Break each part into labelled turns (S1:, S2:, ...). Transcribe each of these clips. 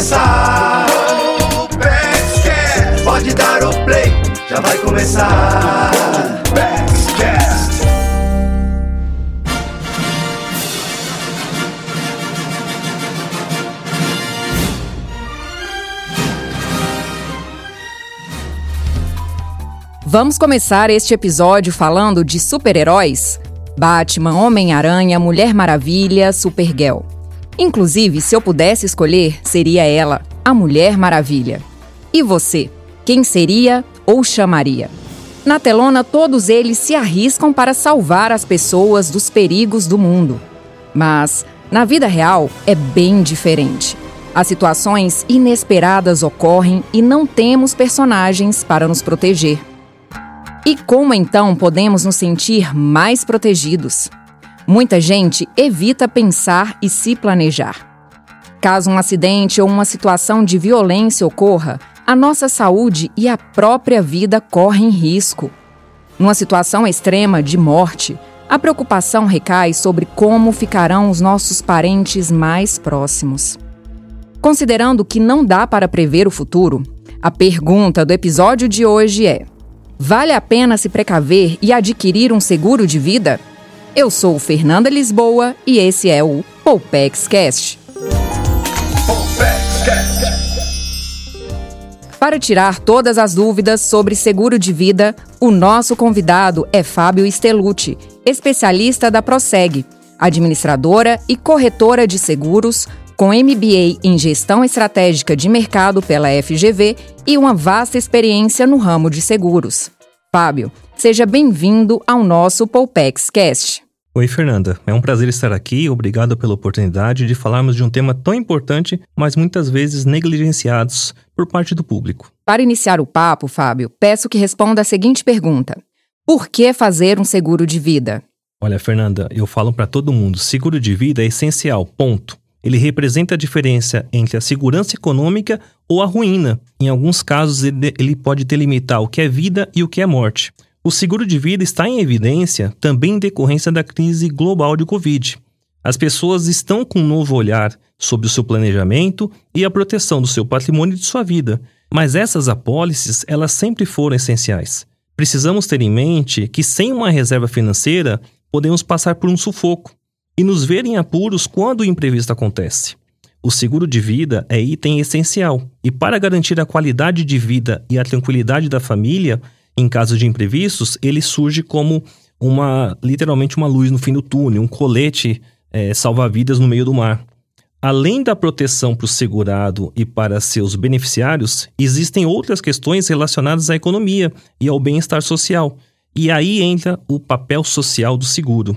S1: começar. Pode dar o play, já vai começar.
S2: Vamos começar este episódio falando de super-heróis? Batman, Homem-Aranha, Mulher Maravilha, Supergirl. Inclusive, se eu pudesse escolher, seria ela, a Mulher Maravilha. E você? Quem seria ou chamaria? Na telona, todos eles se arriscam para salvar as pessoas dos perigos do mundo. Mas, na vida real, é bem diferente. As situações inesperadas ocorrem e não temos personagens para nos proteger. E como então podemos nos sentir mais protegidos? Muita gente evita pensar e se planejar. Caso um acidente ou uma situação de violência ocorra, a nossa saúde e a própria vida correm risco. Numa situação extrema de morte, a preocupação recai sobre como ficarão os nossos parentes mais próximos. Considerando que não dá para prever o futuro, a pergunta do episódio de hoje é: Vale a pena se precaver e adquirir um seguro de vida? Eu sou Fernanda Lisboa e esse é o Poupex Cast. Para tirar todas as dúvidas sobre seguro de vida, o nosso convidado é Fábio Estelucci, especialista da Proseg, administradora e corretora de seguros, com MBA em Gestão Estratégica de Mercado pela FGV e uma vasta experiência no ramo de seguros. Fábio, seja bem-vindo ao nosso Poupex Cast.
S3: Oi, Fernanda. É um prazer estar aqui. Obrigado pela oportunidade de falarmos de um tema tão importante, mas muitas vezes negligenciados por parte do público.
S2: Para iniciar o papo, Fábio, peço que responda a seguinte pergunta: Por que fazer um seguro de vida?
S3: Olha, Fernanda, eu falo para todo mundo: seguro de vida é essencial, ponto. Ele representa a diferença entre a segurança econômica ou a ruína. Em alguns casos, ele pode delimitar o que é vida e o que é morte. O seguro de vida está em evidência também em decorrência da crise global de Covid. As pessoas estão com um novo olhar sobre o seu planejamento e a proteção do seu patrimônio e de sua vida, mas essas apólices elas sempre foram essenciais. Precisamos ter em mente que sem uma reserva financeira podemos passar por um sufoco e nos ver em apuros quando o imprevisto acontece. O seguro de vida é item essencial e, para garantir a qualidade de vida e a tranquilidade da família, em caso de imprevistos, ele surge como uma literalmente uma luz no fim do túnel, um colete é, salva-vidas no meio do mar. Além da proteção para o segurado e para seus beneficiários, existem outras questões relacionadas à economia e ao bem-estar social. E aí entra o papel social do seguro.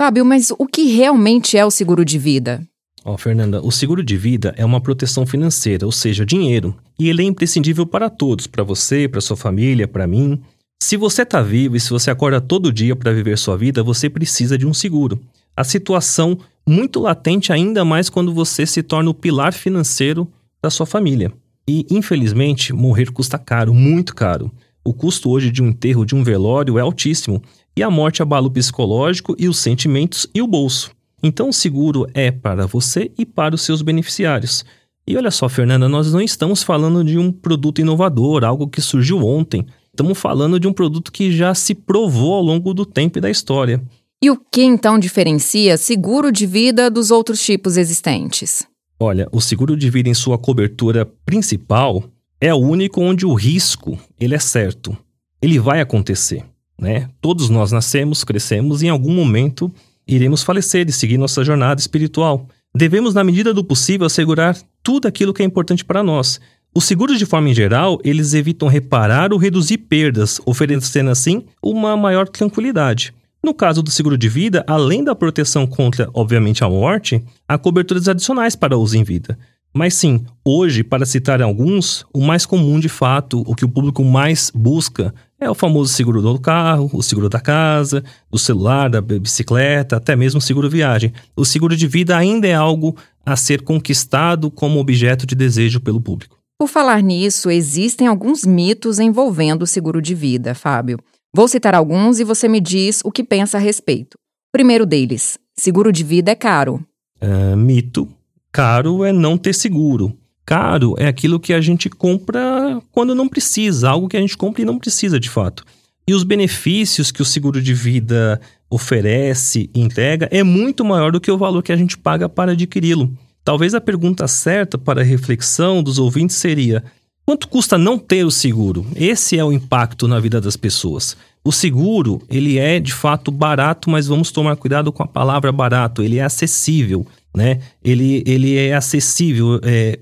S2: Fábio, mas o que realmente é o seguro de vida?
S3: Ó, oh, Fernanda, o seguro de vida é uma proteção financeira, ou seja, dinheiro, e ele é imprescindível para todos, para você, para sua família, para mim. Se você está vivo e se você acorda todo dia para viver sua vida, você precisa de um seguro. A situação muito latente ainda mais quando você se torna o pilar financeiro da sua família. E, infelizmente, morrer custa caro, muito caro. O custo hoje de um enterro, de um velório, é altíssimo e a morte abala o psicológico e os sentimentos e o bolso. Então o seguro é para você e para os seus beneficiários. E olha só, Fernanda, nós não estamos falando de um produto inovador, algo que surgiu ontem. Estamos falando de um produto que já se provou ao longo do tempo e da história.
S2: E o que então diferencia seguro de vida dos outros tipos existentes?
S3: Olha, o seguro de vida em sua cobertura principal é o único onde o risco ele é certo. Ele vai acontecer né? Todos nós nascemos, crescemos e em algum momento iremos falecer e seguir nossa jornada espiritual. Devemos, na medida do possível, assegurar tudo aquilo que é importante para nós. Os seguros, de forma em geral, eles evitam reparar ou reduzir perdas, oferecendo assim uma maior tranquilidade. No caso do seguro de vida, além da proteção contra, obviamente, a morte, há coberturas adicionais para uso em vida. Mas sim, hoje, para citar alguns, o mais comum de fato, o que o público mais busca é o famoso seguro do carro, o seguro da casa, do celular, da bicicleta, até mesmo o seguro viagem. O seguro de vida ainda é algo a ser conquistado como objeto de desejo pelo público.
S2: Por falar nisso, existem alguns mitos envolvendo o seguro de vida, Fábio. Vou citar alguns e você me diz o que pensa a respeito. Primeiro deles, seguro de vida é caro.
S3: Uh, mito. Caro é não ter seguro. Caro é aquilo que a gente compra quando não precisa, algo que a gente compra e não precisa de fato. E os benefícios que o seguro de vida oferece e entrega é muito maior do que o valor que a gente paga para adquiri-lo. Talvez a pergunta certa para a reflexão dos ouvintes seria: quanto custa não ter o seguro? Esse é o impacto na vida das pessoas. O seguro, ele é de fato barato, mas vamos tomar cuidado com a palavra barato, ele é acessível, né? Ele, ele é acessível, é,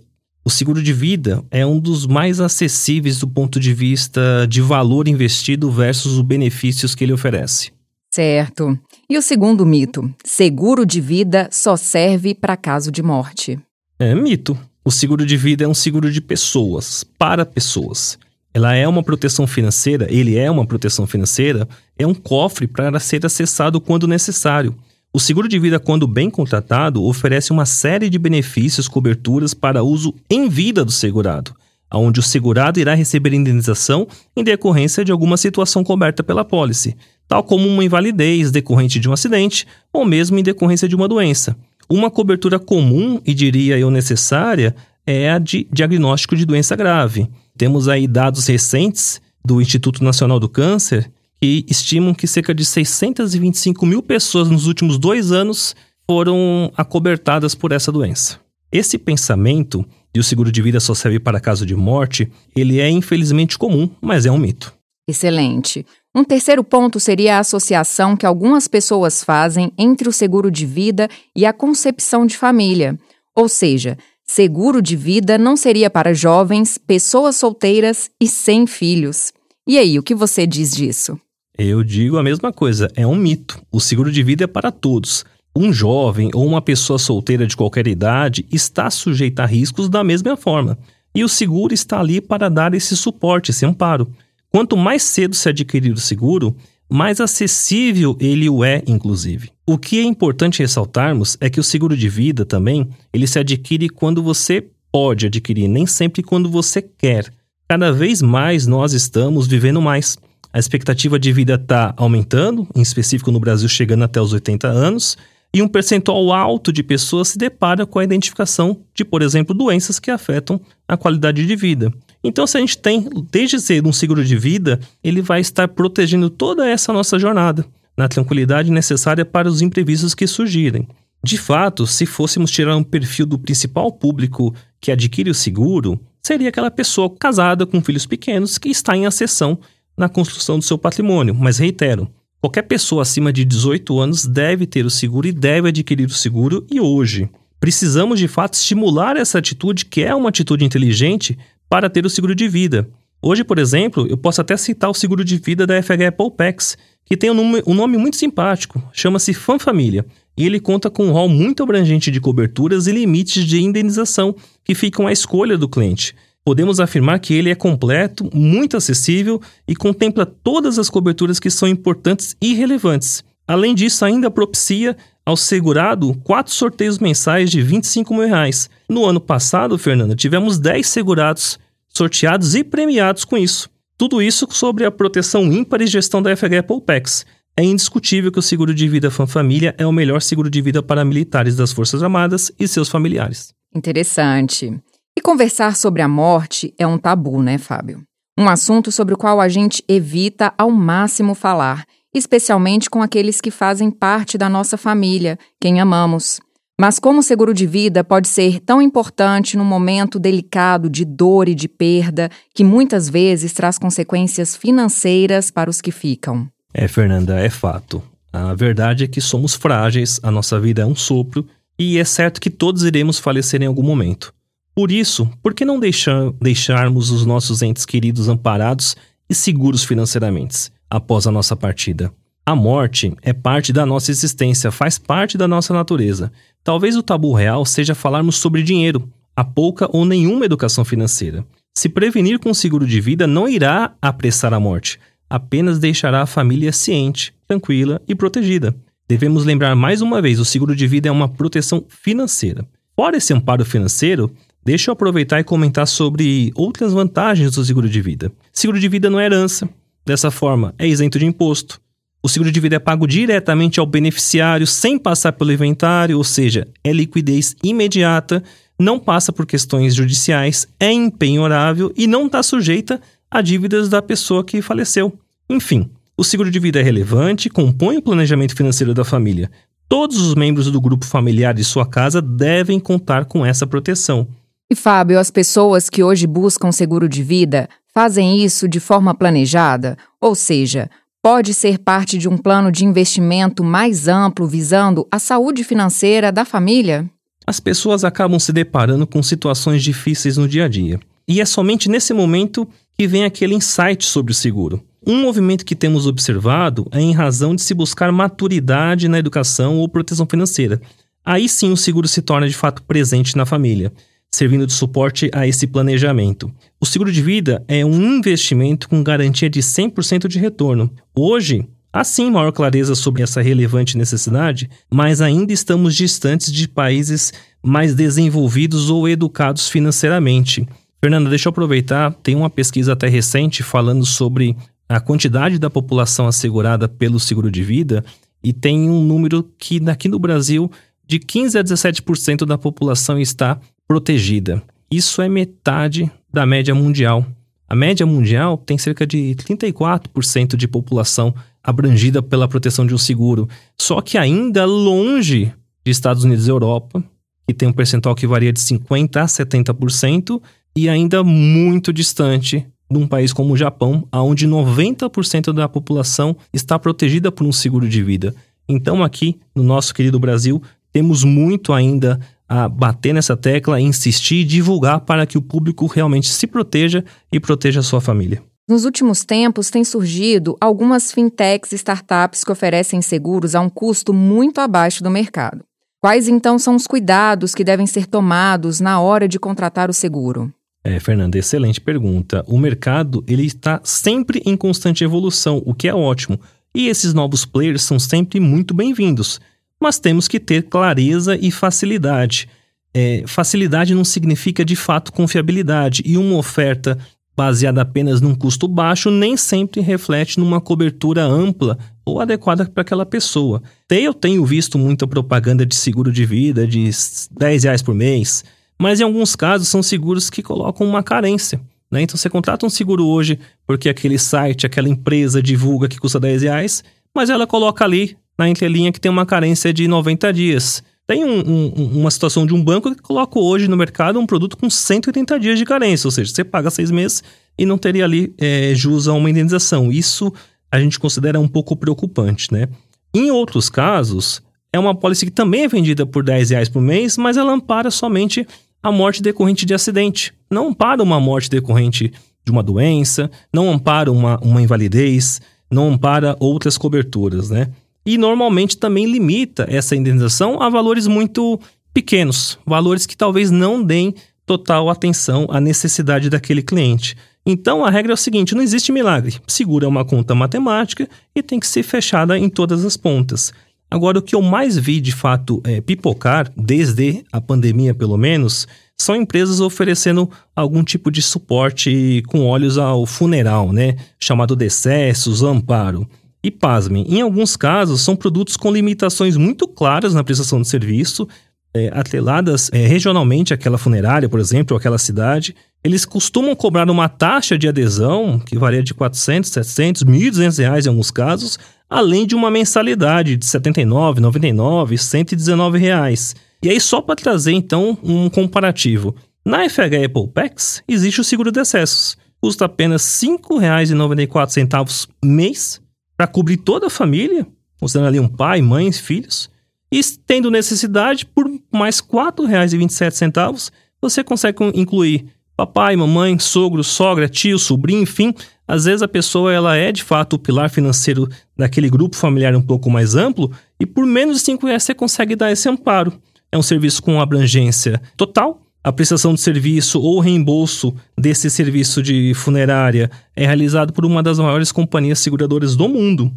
S3: o seguro de vida é um dos mais acessíveis do ponto de vista de valor investido versus os benefícios que ele oferece.
S2: Certo. E o segundo mito: seguro de vida só serve para caso de morte.
S3: É mito. O seguro de vida é um seguro de pessoas, para pessoas. Ela é uma proteção financeira, ele é uma proteção financeira, é um cofre para ser acessado quando necessário. O seguro de vida, quando bem contratado, oferece uma série de benefícios, coberturas para uso em vida do segurado, onde o segurado irá receber indenização em decorrência de alguma situação coberta pela pólice, tal como uma invalidez decorrente de um acidente ou mesmo em decorrência de uma doença. Uma cobertura comum e diria eu necessária é a de diagnóstico de doença grave. Temos aí dados recentes do Instituto Nacional do Câncer que estimam que cerca de 625 mil pessoas nos últimos dois anos foram acobertadas por essa doença. Esse pensamento de o seguro de vida só serve para caso de morte, ele é infelizmente comum, mas é um mito.
S2: Excelente. Um terceiro ponto seria a associação que algumas pessoas fazem entre o seguro de vida e a concepção de família. Ou seja, seguro de vida não seria para jovens, pessoas solteiras e sem filhos. E aí, o que você diz disso?
S3: Eu digo a mesma coisa, é um mito. O seguro de vida é para todos. Um jovem ou uma pessoa solteira de qualquer idade está sujeita a riscos da mesma forma. E o seguro está ali para dar esse suporte, esse amparo. Quanto mais cedo se adquirir o seguro, mais acessível ele o é, inclusive. O que é importante ressaltarmos é que o seguro de vida também, ele se adquire quando você pode adquirir, nem sempre quando você quer. Cada vez mais nós estamos vivendo mais. A expectativa de vida está aumentando, em específico no Brasil chegando até os 80 anos, e um percentual alto de pessoas se depara com a identificação de, por exemplo, doenças que afetam a qualidade de vida. Então, se a gente tem, desde cedo, um seguro de vida, ele vai estar protegendo toda essa nossa jornada, na tranquilidade necessária para os imprevistos que surgirem. De fato, se fôssemos tirar um perfil do principal público que adquire o seguro, seria aquela pessoa casada com filhos pequenos que está em acessão na construção do seu patrimônio. Mas reitero, qualquer pessoa acima de 18 anos deve ter o seguro e deve adquirir o seguro e hoje. Precisamos de fato estimular essa atitude, que é uma atitude inteligente, para ter o seguro de vida. Hoje, por exemplo, eu posso até citar o seguro de vida da FH Polpex, que tem um nome, um nome muito simpático, chama-se Família, e ele conta com um rol muito abrangente de coberturas e limites de indenização que ficam à escolha do cliente podemos afirmar que ele é completo, muito acessível e contempla todas as coberturas que são importantes e relevantes. Além disso, ainda propicia ao segurado quatro sorteios mensais de 25 mil reais. No ano passado, Fernanda, tivemos 10 segurados sorteados e premiados com isso. Tudo isso sobre a proteção ímpar e gestão da FH Polpex. É indiscutível que o seguro de vida Família é o melhor seguro de vida para militares das Forças Armadas e seus familiares.
S2: Interessante. E conversar sobre a morte é um tabu, né, Fábio? Um assunto sobre o qual a gente evita ao máximo falar, especialmente com aqueles que fazem parte da nossa família, quem amamos. Mas como o seguro de vida pode ser tão importante num momento delicado de dor e de perda, que muitas vezes traz consequências financeiras para os que ficam?
S3: É, Fernanda, é fato. A verdade é que somos frágeis, a nossa vida é um sopro, e é certo que todos iremos falecer em algum momento. Por isso, por que não deixar, deixarmos os nossos entes queridos amparados e seguros financeiramente após a nossa partida? A morte é parte da nossa existência, faz parte da nossa natureza. Talvez o tabu real seja falarmos sobre dinheiro, a pouca ou nenhuma educação financeira. Se prevenir com seguro de vida não irá apressar a morte, apenas deixará a família ciente, tranquila e protegida. Devemos lembrar mais uma vez: o seguro de vida é uma proteção financeira. Fora esse amparo financeiro, Deixa eu aproveitar e comentar sobre outras vantagens do seguro de vida. Seguro de vida não é herança. Dessa forma, é isento de imposto. O seguro de vida é pago diretamente ao beneficiário sem passar pelo inventário, ou seja, é liquidez imediata. não passa por questões judiciais, é impenhorável e não está sujeita a dívidas da pessoa que faleceu. Enfim, o seguro de vida é relevante, compõe o planejamento financeiro da família. Todos os membros do grupo familiar de sua casa devem contar com essa proteção.
S2: E Fábio, as pessoas que hoje buscam seguro de vida fazem isso de forma planejada? Ou seja, pode ser parte de um plano de investimento mais amplo visando a saúde financeira da família?
S3: As pessoas acabam se deparando com situações difíceis no dia a dia. E é somente nesse momento que vem aquele insight sobre o seguro. Um movimento que temos observado é em razão de se buscar maturidade na educação ou proteção financeira. Aí sim o seguro se torna de fato presente na família servindo de suporte a esse planejamento. O seguro de vida é um investimento com garantia de 100% de retorno. Hoje, há sim maior clareza sobre essa relevante necessidade, mas ainda estamos distantes de países mais desenvolvidos ou educados financeiramente. Fernanda, deixa eu aproveitar, tem uma pesquisa até recente falando sobre a quantidade da população assegurada pelo seguro de vida e tem um número que aqui no Brasil de 15 a 17% da população está protegida. Isso é metade da média mundial. A média mundial tem cerca de 34% de população abrangida pela proteção de um seguro, só que ainda longe de Estados Unidos e Europa, que tem um percentual que varia de 50% a 70%, e ainda muito distante de um país como o Japão, onde 90% da população está protegida por um seguro de vida. Então, aqui no nosso querido Brasil, temos muito ainda a bater nessa tecla, insistir e divulgar para que o público realmente se proteja e proteja a sua família.
S2: Nos últimos tempos, têm surgido algumas fintechs e startups que oferecem seguros a um custo muito abaixo do mercado. Quais então são os cuidados que devem ser tomados na hora de contratar o seguro?
S3: É, Fernanda, excelente pergunta. O mercado ele está sempre em constante evolução, o que é ótimo. E esses novos players são sempre muito bem-vindos mas temos que ter clareza e facilidade. É, facilidade não significa de fato confiabilidade, e uma oferta baseada apenas num custo baixo nem sempre reflete numa cobertura ampla ou adequada para aquela pessoa. Eu tenho visto muita propaganda de seguro de vida de 10 reais por mês, mas em alguns casos são seguros que colocam uma carência. Né? Então você contrata um seguro hoje porque aquele site, aquela empresa divulga que custa 10 reais, mas ela coloca ali na entrelinha que tem uma carência de 90 dias. Tem um, um, uma situação de um banco que coloca hoje no mercado um produto com 180 dias de carência, ou seja, você paga seis meses e não teria ali é, jus a uma indenização. Isso a gente considera um pouco preocupante, né? Em outros casos, é uma pólice que também é vendida por 10 reais por mês, mas ela ampara somente a morte decorrente de acidente. Não ampara uma morte decorrente de uma doença, não ampara uma, uma invalidez, não ampara outras coberturas, né? E normalmente também limita essa indenização a valores muito pequenos, valores que talvez não deem total atenção à necessidade daquele cliente. Então a regra é o seguinte: não existe milagre. Segura uma conta matemática e tem que ser fechada em todas as pontas. Agora, o que eu mais vi de fato é, pipocar, desde a pandemia pelo menos, são empresas oferecendo algum tipo de suporte com olhos ao funeral, né? Chamado decessos, amparo. E pasmem, em alguns casos são produtos com limitações muito claras na prestação de serviço, é, atreladas é, regionalmente àquela funerária, por exemplo, ou àquela cidade. Eles costumam cobrar uma taxa de adesão que varia de 400, 700, 1.200 reais em alguns casos, além de uma mensalidade de 79, 99, 119 reais. E aí só para trazer então um comparativo, na FH Apple Packs existe o seguro de excessos, custa apenas R$ 5,94 mês para cobrir toda a família, considerando ali um pai, mãe, filhos, e tendo necessidade, por mais R$ 4,27, você consegue incluir papai, mamãe, sogro, sogra, tio, sobrinho, enfim. Às vezes a pessoa ela é de fato o pilar financeiro daquele grupo familiar um pouco mais amplo e por menos de 5 reais você consegue dar esse amparo. É um serviço com abrangência total, a prestação de serviço ou reembolso desse serviço de funerária é realizado por uma das maiores companhias seguradoras do mundo.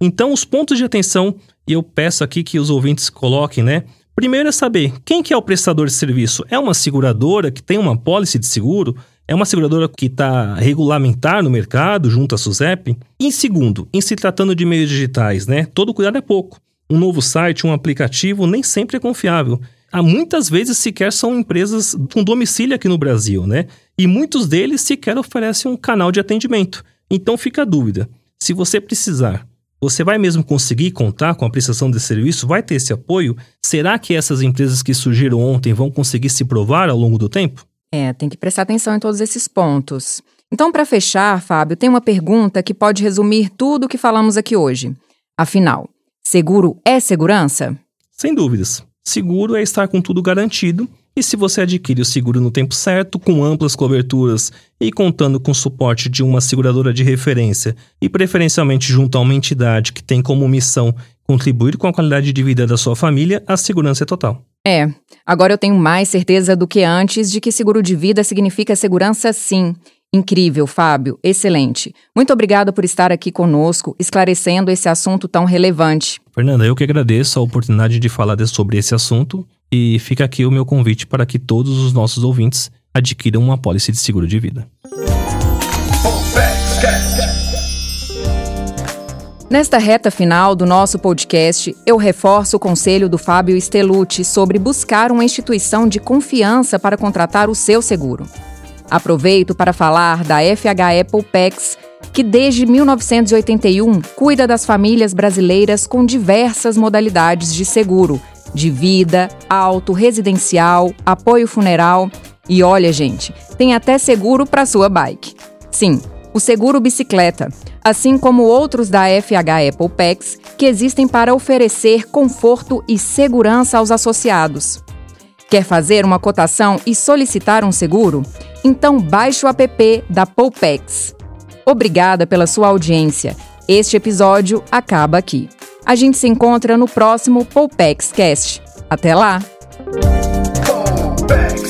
S3: Então, os pontos de atenção, e eu peço aqui que os ouvintes coloquem, né? Primeiro é saber quem que é o prestador de serviço. É uma seguradora que tem uma pólice de seguro? É uma seguradora que está regulamentar no mercado, junto à SUSEP? E em segundo, em se tratando de meios digitais, né? Todo cuidado é pouco. Um novo site, um aplicativo, nem sempre é confiável há muitas vezes sequer são empresas com domicílio aqui no Brasil, né? E muitos deles sequer oferecem um canal de atendimento. Então fica a dúvida: se você precisar, você vai mesmo conseguir contar com a prestação de serviço? Vai ter esse apoio? Será que essas empresas que surgiram ontem vão conseguir se provar ao longo do tempo?
S2: É, tem que prestar atenção em todos esses pontos. Então, para fechar, Fábio, tem uma pergunta que pode resumir tudo o que falamos aqui hoje. Afinal, seguro é segurança?
S3: Sem dúvidas. Seguro é estar com tudo garantido, e se você adquire o seguro no tempo certo, com amplas coberturas e contando com o suporte de uma seguradora de referência e preferencialmente junto a uma entidade que tem como missão contribuir com a qualidade de vida da sua família, a segurança é total.
S2: É, agora eu tenho mais certeza do que antes de que seguro de vida significa segurança sim. Incrível, Fábio, excelente. Muito obrigada por estar aqui conosco, esclarecendo esse assunto tão relevante.
S3: Fernanda, eu que agradeço a oportunidade de falar sobre esse assunto e fica aqui o meu convite para que todos os nossos ouvintes adquiram uma apólice de seguro de vida.
S2: Nesta reta final do nosso podcast, eu reforço o conselho do Fábio Estelucci sobre buscar uma instituição de confiança para contratar o seu seguro. Aproveito para falar da FH Apple Pex, que desde 1981 cuida das famílias brasileiras com diversas modalidades de seguro, de vida, auto, residencial, apoio funeral e olha, gente, tem até seguro para sua bike. Sim, o seguro bicicleta assim como outros da FH Apple Packs, que existem para oferecer conforto e segurança aos associados. Quer fazer uma cotação e solicitar um seguro? Então baixe o app da Poupex. Obrigada pela sua audiência. Este episódio acaba aqui. A gente se encontra no próximo Poupex Cast. Até lá! Poupex.